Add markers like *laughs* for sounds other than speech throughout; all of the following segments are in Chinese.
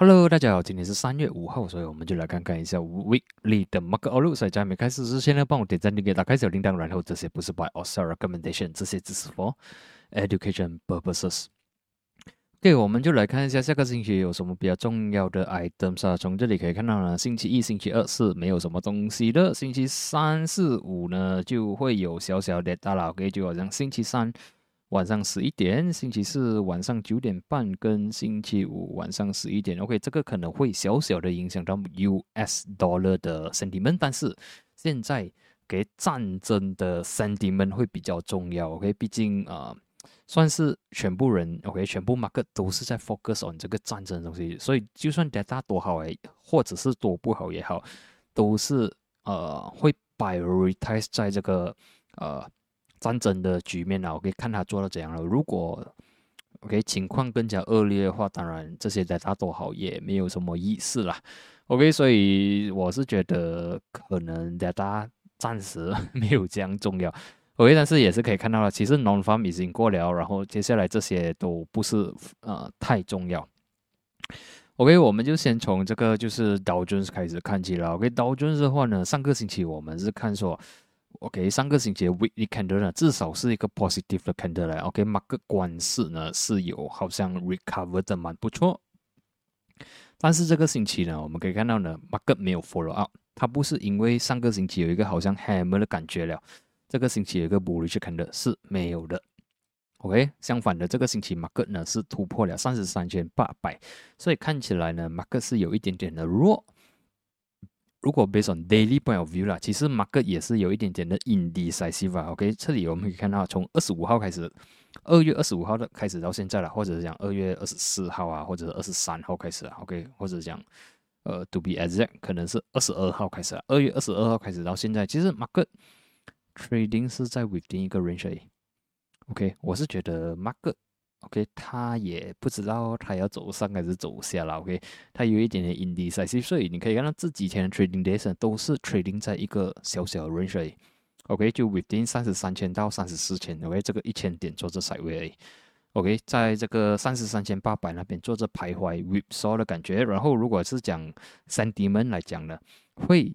Hello，大家好，今天是三月五号，所以我们就来看看一下 weekly 的 market outlook。所以在没开始之前呢，帮我点赞、订阅、打开小铃铛，然后这些不是 by or s e l recommendation，这些只是 for education purposes。OK，我们就来看一下下个星期有什么比较重要的 items 啊。从这里可以看到呢，星期一、星期二是没有什么东西的，星期三四五呢就会有小小的大佬。OK，就好像星期三。晚上十一点，星期四晚上九点半跟星期五晚上十一点，OK，这个可能会小小的影响到 US dollar 的 sentiment，但是现在给战争的 sentiment 会比较重要，OK，毕竟啊，算是全部人，OK，全部 market 都是在 focus on 这个战争的东西，所以就算 data 多好诶，或者是多不好也好，都是呃会 prioritize 在这个呃。战争的局面啊，我可以看他做到怎样了。如果 OK 情况更加恶劣的话，当然这些再大多好也没有什么意思啦。OK，所以我是觉得可能大家暂时没有这样重要。OK，但是也是可以看到了，其实 non farm 已经过了，然后接下来这些都不是呃太重要。OK，我们就先从这个就是刀尊开始看起了。OK，刀尊的话呢，上个星期我们是看说。OK，上个星期的 Weekly Candle 呢，至少是一个 positive 的 Candle 来。OK，马克关市呢是有好像 recover 的蛮不错，但是这个星期呢，我们可以看到呢，马克没有 follow up，它不是因为上个星期有一个好像 hammer 的感觉了，这个星期有一个 bullish Candle 是没有的。OK，相反的，这个星期马克呢是突破了三十三千八百，所以看起来呢，马克是有一点点的弱。如果 based on daily point of view 啦，其实 market 也是有一点点的 indecisive 啊。OK，这里我们可以看到，从二十五号开始，二月二十五号的开始到现在了，或者是讲二月二十四号啊，或者是二十三号开始啊。OK，或者是讲呃，to be exact，可能是二十二号开始啊。二月二十二号开始到现在，其实 market trading 是在 within 一个 range。OK，我是觉得 market。OK，他也不知道他要走上还是走下了。OK，他有一点点 indecisive，所以你可以看到这几天的 trading days 都是 trading 在一个小小的 range 里。OK，就 within 三十三千到三十四千。OK，这个一千点做着 side way。OK，在这个三十三千八百那边做着徘徊 whip saw 的感觉。然后如果是讲 sentiment 来讲呢，会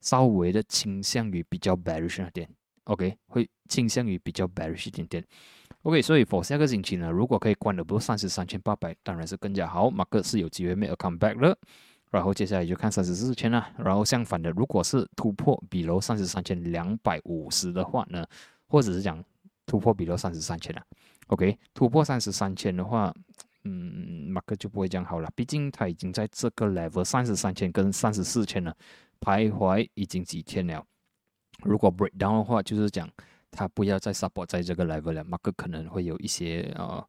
稍微的倾向于比较 bearish 那点。OK，会倾向于比较 bearish 一点点。OK，所以 for 下个星期呢，如果可以关的不三十三千八百，当然是更加好。马克是有机会 make a comeback 了，然后接下来就看三十四千了。然后相反的，如果是突破比如三十三千两百五十的话呢，或者是讲突破比如三十三千了，OK，突破三十三千的话，嗯，马克就不会这样好了，毕竟他已经在这个 level 三十三千跟三十四千了徘徊已经几天了。如果 break down 的话，就是讲。它不要再 support 在这个 level 了，market 可能会有一些呃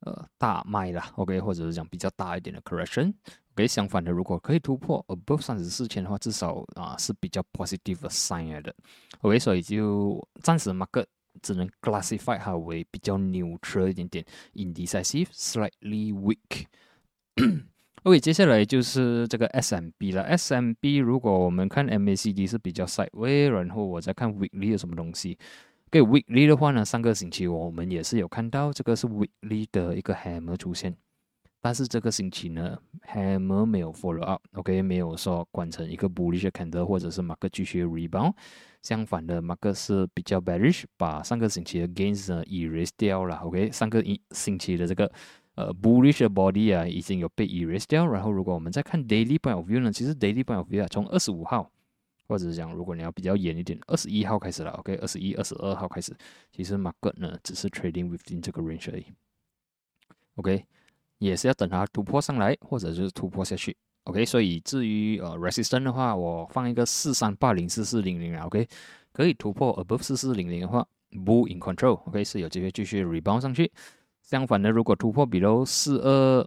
呃大卖啦，OK，或者是讲比较大一点的 correction。OK，相反的，如果可以突破 above 三十四千的话，至少啊是比较 positive sign 的。OK，所以就暂时 market 只能 classify 它为比较 neutral 一点点，indecisive，slightly weak。OK，接下来就是这个 SMB 了。SMB 如果我们看 MACD 是比较 sideways，然后我再看 weekly 有什么东西。给 weekly 的话呢，上个星期我们也是有看到这个是 weekly 的一个 hammer 出现，但是这个星期呢，hammer 没有 follow up，OK，没有说关成一个 bullish candle，或者是 mark 继续 rebound，相反的，mark 是比较 bearish，把上个星期的 gains 呢 erase 掉了，OK，上个一星期的这个呃 bullish body 啊已经有被 erase 掉，然后如果我们再看 daily point of view 呢，其实 daily point of view 啊从二十五号。或者是讲，如果你要比较严一点，二十一号开始了，OK，二十一、二十二号开始，其实 market 呢只是 trading within 这个 range 而已，OK，也是要等它突破上来，或者是突破下去，OK，所以至于呃 resistance 的话，我放一个四三八零、四四零零，OK，可以突破 above 四四零零的话，bull in control，OK，是有机会继续 rebound 上去。相反的，如果突破 below 四二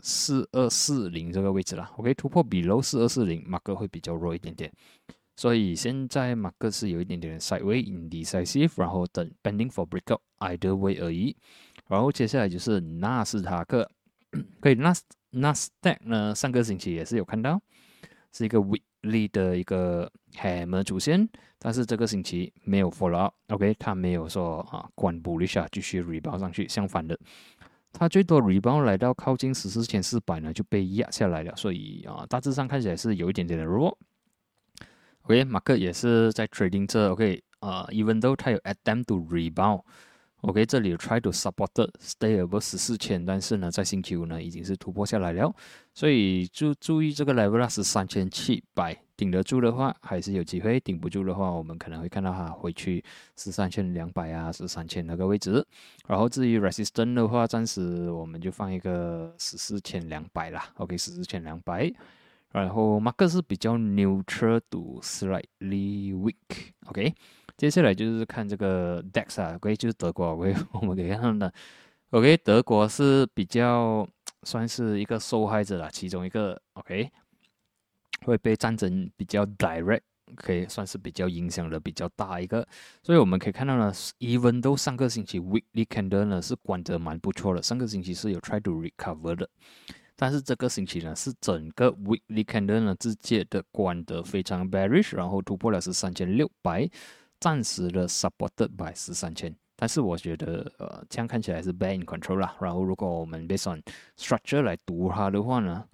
四二四零这个位置了，OK，突破 below 四二四零，market 会比较弱一点点。所以现在马克是有一点点 sideways indecisive，然后等 pending for breakout either way 而已。然后接下来就是纳斯达克，*clears throat* 可以纳纳斯达克呢，上个星期也是有看到是一个 weekly 的一个 hammer 出现，但是这个星期没有 follow up，OK，它没有说啊关 bullish 啊继续 rebound 上去，相反的它最多 rebound 来到靠近十四千四百呢，就被压下来了。所以啊，大致上看起来是有一点点的弱。OK，马克也是在 trading 这 OK 啊，even though 它有 attempt to rebound。OK，这里有 try to support stay above 十四千，但是呢，在星期五呢已经是突破下来了，所以注注意这个 level，是三千七百，顶得住的话还是有机会，顶不住的话，我们可能会看到它回去十三千两百啊，十三千那个位置。然后至于 resistance 的话，暂时我们就放一个十四千两百啦。OK，十四千两百。然后马克是比较 neutral to slightly weak。OK。接下来就是看这个 Dex 啊，OK，就是德国，OK，我们可以看到，OK，德国是比较算是一个受害者啦，其中一个，OK，会被战争比较 direct，可以算是比较影响的比较大一个，所以我们可以看到呢，even though 上个星期 weekly candle 呢是关得蛮不错的，上个星期是有 try to recover 的，但是这个星期呢是整个 weekly candle 呢直接的关得非常 bearish，然后突破了是三千六百。暂时的 supported by 十三千，但是我觉得呃这样看起来是 bad in control 啦。然后如果我们 based on structure 来读它的话呢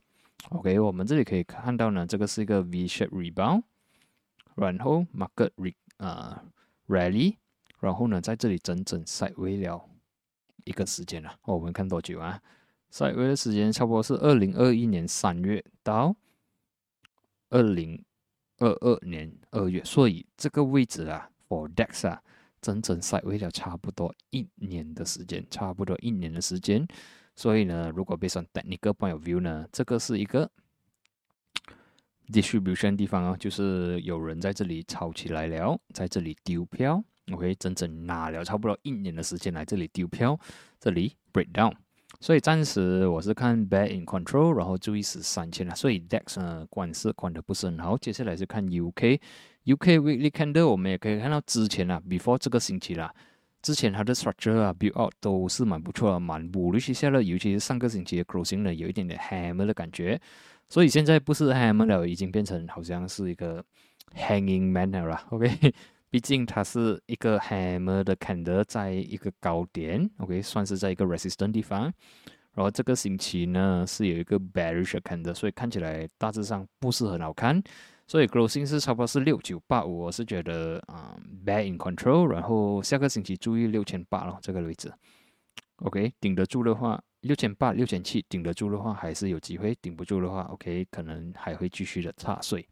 ，OK，我们这里可以看到呢，这个是一个 V-shaped rebound，然后 market re 啊 rally，然后呢在这里整整塞微了一个时间了。我们看多久啊赛维的时间差不多是二零二一年三月到二零二二年二月，所以这个位置啊。For DEX 啊，整整赛维了差不多一年的时间，差不多一年的时间。所以呢，如果 based on technical point of view 呢，这个是一个 distribution 地方啊，就是有人在这里炒起来了，在这里丢票。OK，整整拿了差不多一年的时间来这里丢票，这里 breakdown。所以暂时我是看 bad in control，然后注意是三千了。所以 DEX 呢，管是管的不是很好。接下来是看 UK。UK weekly candle 我们也可以看到之前啊，before 这个星期啦，之前它的 structure 啊，build out 都是蛮不错的，蛮不利下了，尤其是上个星期的 closing 呢，有一点点 hammer 的感觉，所以现在不是 hammer 了，已经变成好像是一个 hanging manner 了，OK，毕竟它是一个 hammer 的 candle 在一个高点，OK，算是在一个 resistant 地方，然后这个星期呢是有一个 bearish candle，所以看起来大致上不是很好看。所以 closing 是差不多是六九八五，我是觉得啊 bad in control，然后下个星期注意六千八咯这个位置，OK 顶得住的话，六千八六千七顶得住的话还是有机会，顶不住的话，OK 可能还会继续的差。所以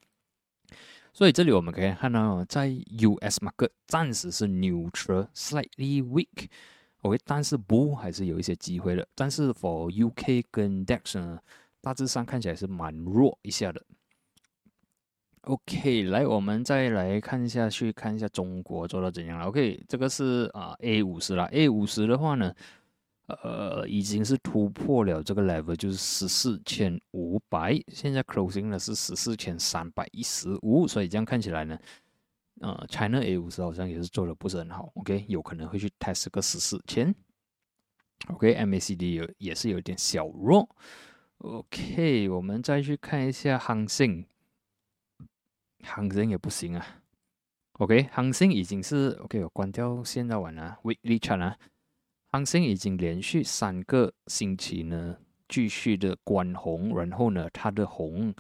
所以这里我们可以看到，在 US market 暂时是 neutral slightly weak，OK 但是 bull 还是有一些机会的，但是 for UK 跟 DAX 呢，大致上看起来是蛮弱一下的。OK，来，我们再来看下去，看一下中国做到怎样了。OK，这个是啊 A 五十了。A 五十的话呢，呃，已经是突破了这个 level，就是十四千五百。现在 closing 呢是十四千三百一十五，所以这样看起来呢，呃，China A 五十好像也是做的不是很好。OK，有可能会去 test 个十四千。OK，MACD 有也是有点小弱。OK，我们再去看一下恒信。恒生也不行啊，OK，恒生已经是 OK，我关掉现在完了，Weekly chart 啊，恒生已经连续三个星期呢继续的关红，然后呢它的红，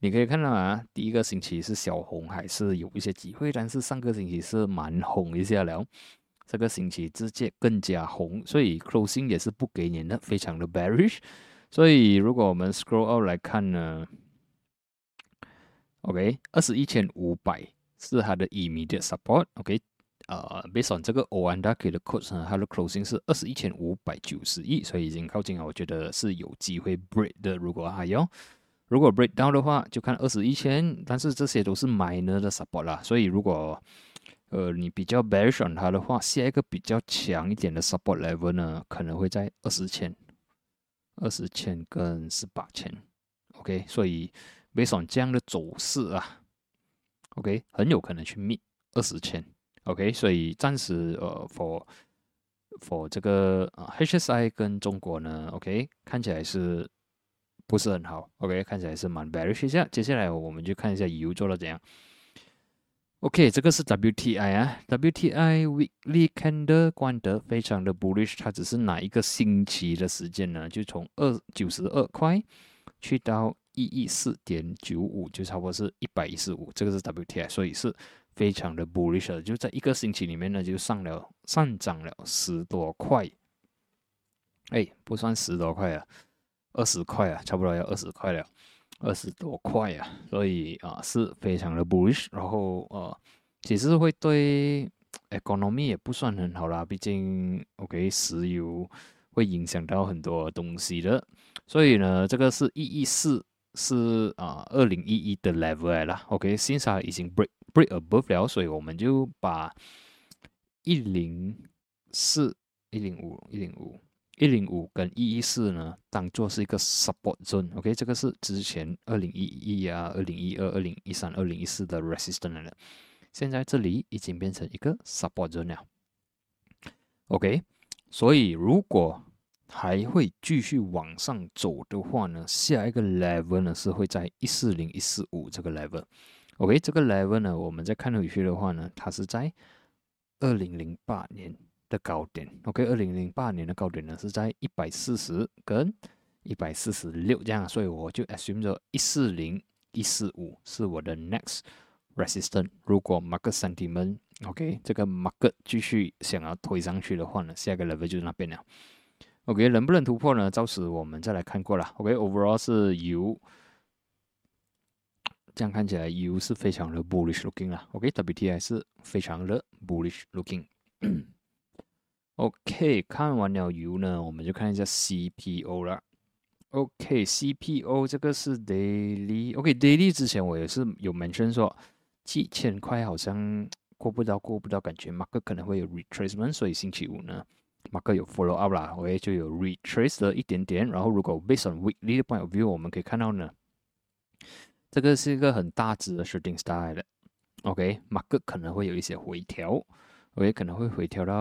你可以看到啊，第一个星期是小红，还是有一些机会，但是上个星期是蛮红一下了，这个星期直接更加红，所以 closing 也是不给你的，非常的 bearish，所以如果我们 scroll out 来看呢。OK，二十一千五百是它的 immediate support。OK，呃，based on 这个 o a n d a k 的 code 呢，它的 closing 是二十一千五百九十亿，所以已经靠近了。我觉得是有机会 break 的。如果还有，如果 break down 的话，就看二十一千。但是这些都是 minor 的 support 啦，所以如果呃你比较 bearish on 它的话，下一个比较强一点的 support level 呢，可能会在二十千、二十千跟十八千。OK，所以。based on 这样的走势啊，OK，很有可能去 meet 二十千，OK，所以暂时呃，for for 这个啊 HSI 跟中国呢，OK，看起来是不是很好？OK，看起来是蛮 bearish 一下。接下来我们就看一下油做的怎样。OK，这个是 WTI 啊，WTI weekly candle 关得非常的 bullish，它只是哪一个星期的时间呢？就从二九十二块去到一一四点九五，就差不多是一百一十五，这个是 WTI，所以是非常的 bullish，就在一个星期里面呢，就上了上涨了十多块，哎，不算十多块啊，二十块啊，差不多要二十块了。二十多块呀，所以啊是非常的 bullish，然后呃其实会对 economy 也不算很好啦，毕竟 OK 石油会影响到很多东西的，所以呢这个是一一四是啊二零一一的 level 啦，OK 现在已经 break break above 了，所以我们就把一零四一零五一零五。一零五跟一一四呢，当做是一个 support zone，OK，这个是之前二零一一啊、二零一二、二零一三、二零一四的 resistance 了，现在这里已经变成一个 support zone 了，OK，所以如果还会继续往上走的话呢，下一个 level 呢是会在一四零一四五这个 level OK，这个 level 呢，我们再看回去的话呢，它是在二零零八年。的高点，OK，二零零八年的高点呢是在一百四十跟一百四十六这样，所以我就 assume 着一四零一四五是我的 next resistance。如果 market sentiment，OK，这个 market 继续想要推上去的话呢，下个 level 就是那边了。OK，能不能突破呢？到时我们再来看过了。OK，overall 是由这样看起来 U 是非常的 bullish looking 啦。OK，WTI 是非常的 bullish looking。OK，看完了油呢，我们就看一下 CPO 了。OK，CPO 这个是 daily。OK，daily 之前我也是有 mention 说，几千块好像过不到，过不到，感觉马克可能会有 retracement，所以星期五呢马克有 follow up 啦，我也就有 retrace 了一点点。然后如果 based on weekly point of view，我们可以看到呢，这个是一个很大值的 shooting star 的。OK，market 可能会有一些回调。OK，可能会回调到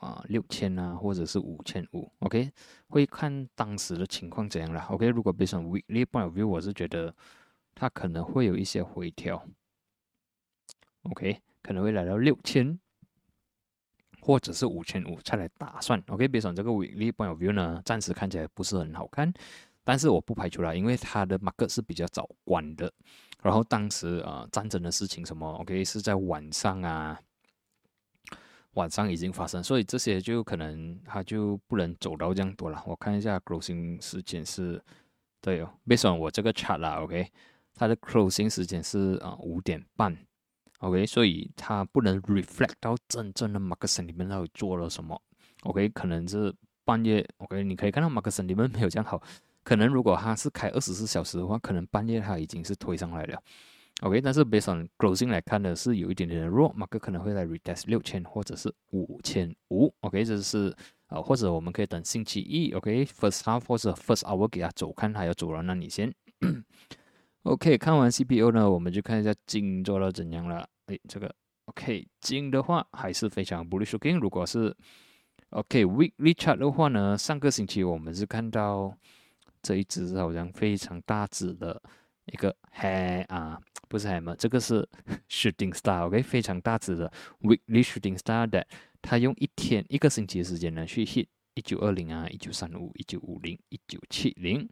啊六千啊，或者是五千五。OK，会看当时的情况怎样了。OK，如果 based on weekly point of view，我是觉得它可能会有一些回调。OK，可能会来到六千，或者是五千五才来打算。OK，based on 这个 weekly point of view 呢，暂时看起来不是很好看，但是我不排除了，因为它的 market 是比较早关的，然后当时啊战争的事情什么，OK 是在晚上啊。晚上已经发生，所以这些就可能它就不能走到这样多了。我看一下 closing 时间是，对哦，based on 我这个 chat 啦，OK，它的 closing 时间是啊五点半，OK，所以它不能 reflect 到真正的 market sentiment 到底做了什么，OK，可能是半夜，OK，你可以看到 market sentiment 没有这样好，可能如果它是开二十四小时的话，可能半夜它已经是推上来了。OK，但是 based on closing 来看呢，是有一点点的弱，马克可能会来 retest 六千或者是五千五。OK，这是呃，或者我们可以等星期一，OK，first half 或者 first hour 给它走，看它要走到哪里先。*coughs* OK，看完 CPU 呢，我们就看一下金做到怎样了。哎，这个 OK，金的话还是非常 bullish looking。如果是 OK weekly chart 的话呢，上个星期我们是看到这一只好像非常大只的一个黑啊。不是 hammer，这个是 shooting star，OK，非常大只的 weekly shooting star 的，它用一天一个星期的时间呢去 hit 一九二零啊，一九三五，一九五零，一九七零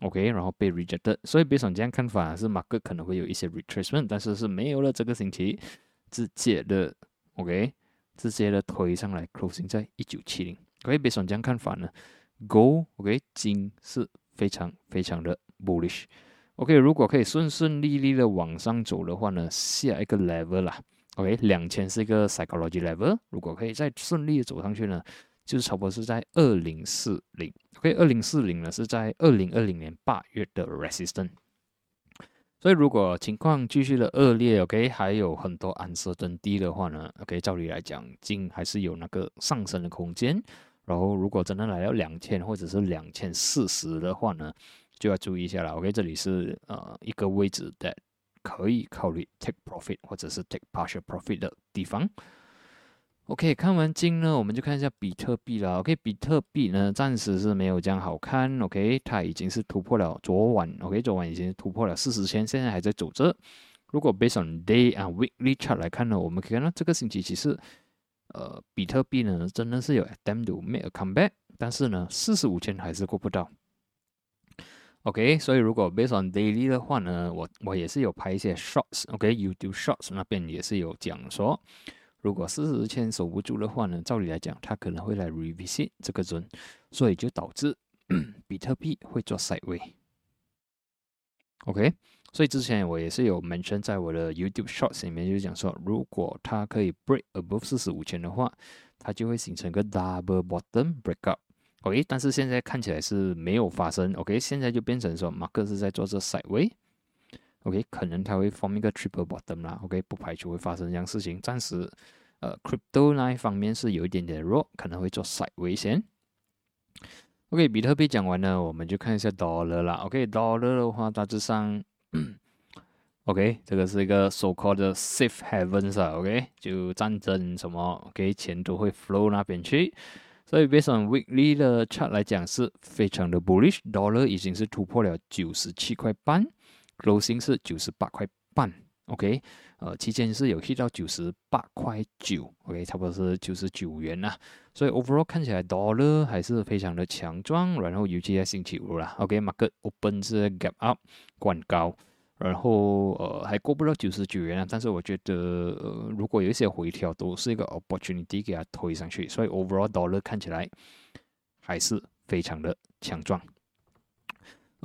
，OK，然后被 rejected，所以 based on 这样看法是马克可能会有一些 retracement，但是是没有了这个星期直接的 OK，直接的推上来 closing 在一九七零，OK，based on 这样看法呢，gold OK 金是非常非常的 bullish。OK，如果可以顺顺利利的往上走的话呢，下一个 level 啦，OK，两千是一个 psychology level，如果可以再顺利的走上去呢，就是差不多是在二零四零，OK，二零四零呢是在二零二零年八月的 resistance，所以如果情况继续的恶劣，OK，还有很多暗色增低的话呢，OK，照理来讲金还是有那个上升的空间，然后如果真的来到两千或者是两千四十的话呢？就要注意一下了，OK，这里是呃一个位置的可以考虑 take profit 或者是 take partial profit 的地方。OK，看完金呢，我们就看一下比特币了。OK，比特币呢暂时是没有这样好看。OK，它已经是突破了昨晚，OK，昨晚已经突破了四十千，现在还在走着。如果 based on day 啊 weekly chart 来看呢，我们可以看到这个星期其实，呃，比特币呢，真的是有 attempt to make a comeback，但是呢，四十五千还是过不到。OK，所以如果 based on daily 的话呢，我我也是有拍一些 shots，OK，YouTube shots 那边也是有讲说，如果四十天千守不住的话呢，照理来讲，它可能会来 revisit 这个人，所以就导致 *coughs* 比特币会做 sideways。OK。所以之前我也是有 mention 在我的 YouTube shorts 里面，就是讲说，如果它可以 break above 四十五千的话，它就会形成个 double bottom breakup。OK，但是现在看起来是没有发生。OK，现在就变成说马克是在做这 sideway。OK，可能他会 form 一个 triple bottom 啦。OK，不排除会发生这样事情。暂时，呃，crypto 那一方面是有一点点弱，可能会做 sideway 先。OK，比特币讲完了，我们就看一下 dollar 啦。OK，dollar 的话大致上嗯，OK，这个是一个 so called safe havens 啊。OK，就战争什么，OK，钱都会 flow 那边去。所以，based on weekly 的 chart 来讲，是非常的 bullish。Dollar 已经是突破了九十七块半，closing 是九十八块半。OK，呃，期间是有去到九十八块九，OK，差不多是九十九元呐。所以 overall 看起来 Dollar 还是非常的强壮。然后尤其在星期五啦，OK，market open 是 gap up 关高。然后呃还过不到九十九元啊，但是我觉得呃如果有一些回调，都是一个 opportunity 给它推上去，所以 overall dollar 看起来还是非常的强壮。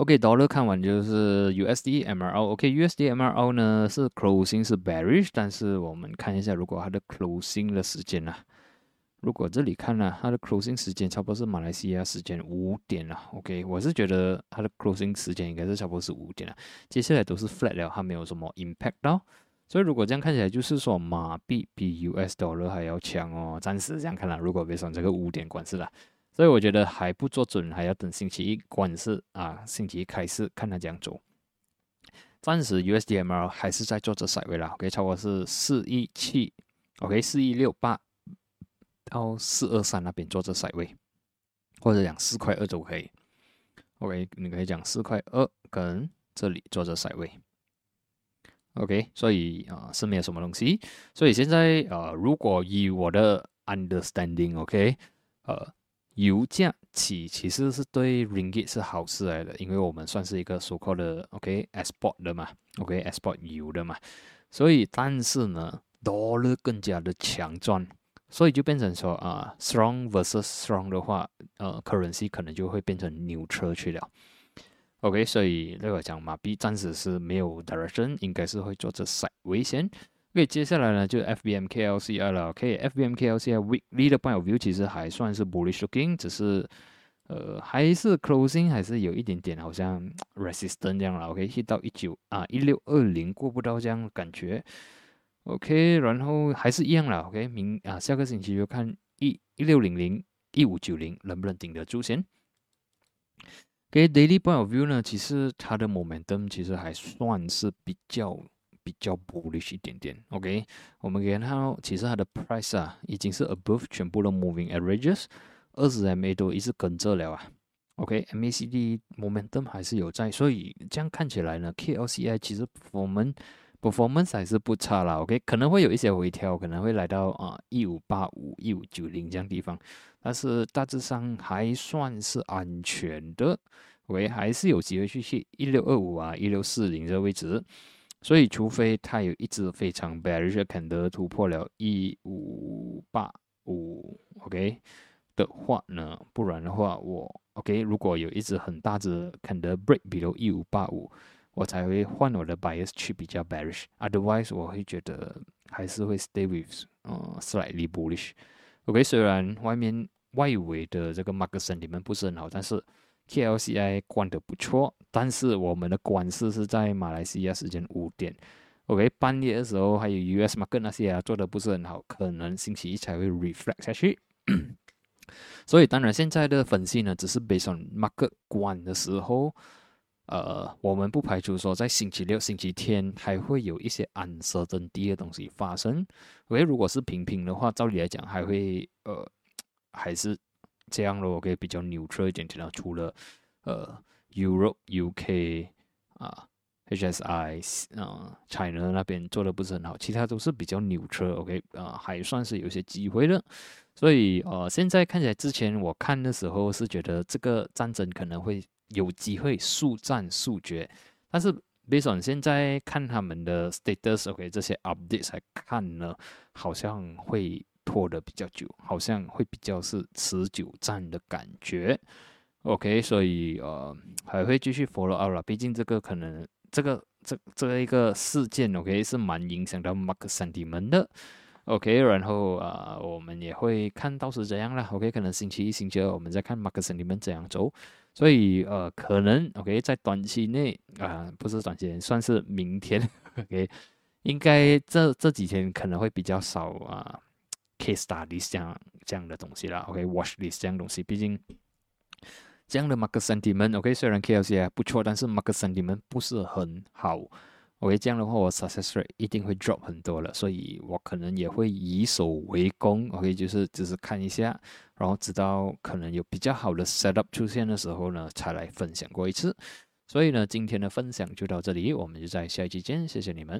OK，dollar 看完就是 USD MRO，OK，USD MRO 呢是 closing 是 bearish，但是我们看一下如果它的 closing 的时间呢？如果这里看呢，它的 closing 时间差不多是马来西亚时间五点了。OK，我是觉得它的 closing 时间应该是差不多是五点啊。接下来都是 flat 了，它没有什么 impact 到。所以如果这样看起来，就是说马币比 US dollar 还要强哦。暂时这样看了，如果别上这个五点关市了，所以我觉得还不做准，还要等星期一关市啊，星期一开市看它怎样走。暂时 USDMR 还是在做这赛位了，OK，超过是四一七，OK，四一六八。到四二三那边做这塞位，或者讲四块二都可以。OK，你可以讲四块二跟这里做这塞位。OK，所以啊是没有什么东西。所以现在呃，如果以我的 understanding，OK，呃，油价起其实是对 Ringgit 是好事来的，因为我们算是一个 so-called 的 OK export 的嘛，OK export 油的嘛。所以但是呢，Dollar 更加的强壮。所以就变成说啊，strong versus strong 的话，呃，currency 可能就会变成 neutral 去了。OK，所以那个讲马币暂时是没有 direction，应该是会做这 side 危险。OK，接下来呢就 FBMKLCI 了。OK，FBMKLCI weekly 的 point of view 其实还算是 bullish looking，只是呃还是 closing 还是有一点点好像 resistant 这样了。OK，hit 到一九啊一六二零过不到这样感觉。OK，然后还是一样了。OK，明啊，下个星期就看一一六零零一五九零能不能顶得住先。给 Daily Point of View 呢，其实它的 Momentum 其实还算是比较比较 bullish 一点点。OK，我们可以看到，其实它的 Price 啊已经是 Above 全部的 Moving Averages，二十 MA 都一直跟着了啊。OK，MACD Momentum 还是有在，所以这样看起来呢，KLCI 其实我们。performance 还是不差啦，OK，可能会有一些回调，可能会来到啊一五八五、一五九零这样地方，但是大致上还算是安全的，OK，还是有机会去去一六二五啊、一六四零这个位置，所以，除非它有一只非常 bearish 的肯德突破了一五八五，OK 的话呢，不然的话，我 OK 如果有一只很大只肯德 break，比如一五八五，我才会换我的 bias 去比较 bearish。Otherwise，我会觉得还是会 stay with 嗯 slightly bullish。OK，虽然外面外围的这个 market sentiment 不是很好，但是。KLCI 关的不错。但是我们的关市是在马来西亚时间五点，OK，半夜的时候还有 US market 那些啊做的不是很好，可能星期一才会 reflect 下去。*coughs* 所以当然现在的分析呢，只是 based on market 关的时候。呃，我们不排除说在星期六、星期天还会有一些暗色真低的东西发生。OK，如果是平平的话，照理来讲还会呃还是这样咯。OK，比较 neutral 一点点。除了呃 Europe、UK 啊 HSI 啊，China 那边做的不是很好，其他都是比较牛车，OK 啊，还算是有些机会的。所以呃，现在看起来，之前我看的时候是觉得这个战争可能会有机会速战速决，但是 based on 现在看他们的 status，OK 这些 updates 来看呢，好像会拖得比较久，好像会比较是持久战的感觉。OK，所以呃还会继续 follow up 了，毕竟这个可能这个这这一个事件 OK 是蛮影响到 Mark sentiment 的。OK，然后啊我们也会看到是怎样了。OK，可能星期一、星期二我们再看 Mark sentiment 怎样走。所以呃可能 OK 在短期内啊不是短期内，算是明天 *laughs* OK，应该这这几天可能会比较少啊 case study 这样这样的东西啦。OK，watch list 这样东西，毕竟。这样的 market sentiment，OK，虽然 KLC 还不错，但是 market sentiment 不是很好，OK，这样的话我 success rate 一定会 drop 很多了，所以我可能也会以守为攻，OK，就是只是看一下，然后直到可能有比较好的 setup 出现的时候呢，才来分享过一次。所以呢，今天的分享就到这里，我们就在下一期见，谢谢你们。